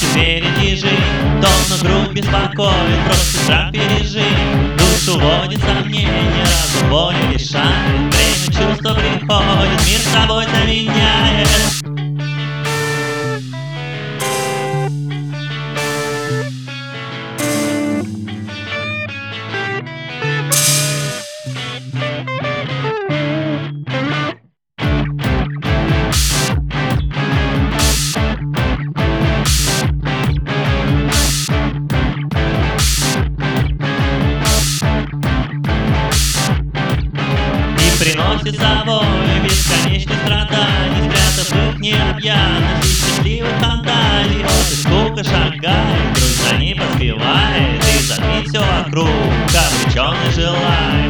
Теперь иди жить То на грудь беспокоит, просто страх пережи Душу водит сомнения, разум воли лишает Время чувства приходит, мир с тобой заменяет приносит с собой бесконечные страдания Спрятав их необъятность и счастливых фантазий Вот и скука шагает, грудь за ней поспевает И затмит все вокруг, как обреченный желает